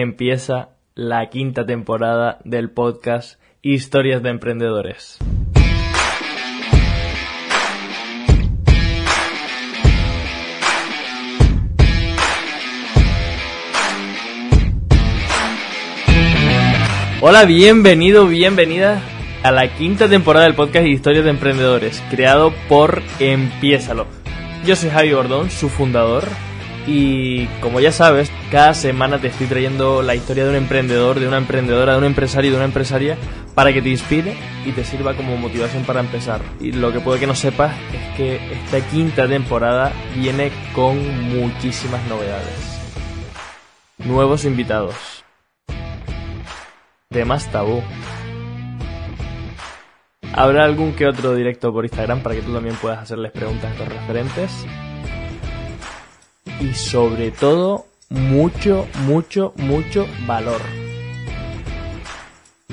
empieza la quinta temporada del podcast Historias de Emprendedores. Hola, bienvenido, bienvenida a la quinta temporada del podcast Historias de Emprendedores, creado por Empiézalo. Yo soy Javi Gordón, su fundador, y como ya sabes, cada semana te estoy trayendo la historia de un emprendedor, de una emprendedora, de un empresario de una empresaria para que te inspire y te sirva como motivación para empezar. Y lo que puede que no sepas es que esta quinta temporada viene con muchísimas novedades. Nuevos invitados. Temas tabú. Habrá algún que otro directo por Instagram para que tú también puedas hacerles preguntas a estos referentes y sobre todo mucho, mucho, mucho valor.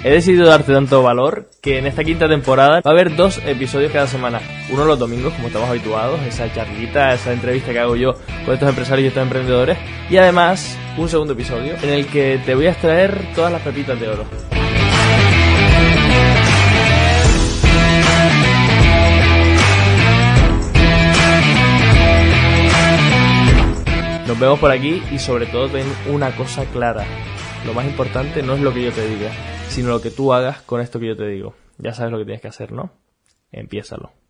He decidido darte tanto valor que en esta quinta temporada va a haber dos episodios cada semana. Uno los domingos, como estamos habituados, esa charlita, esa entrevista que hago yo con estos empresarios y estos emprendedores. Y además, un segundo episodio en el que te voy a extraer todas las pepitas de oro. Vemos por aquí y sobre todo ten una cosa clara. Lo más importante no es lo que yo te diga, sino lo que tú hagas con esto que yo te digo. Ya sabes lo que tienes que hacer, ¿no? Empiézalo.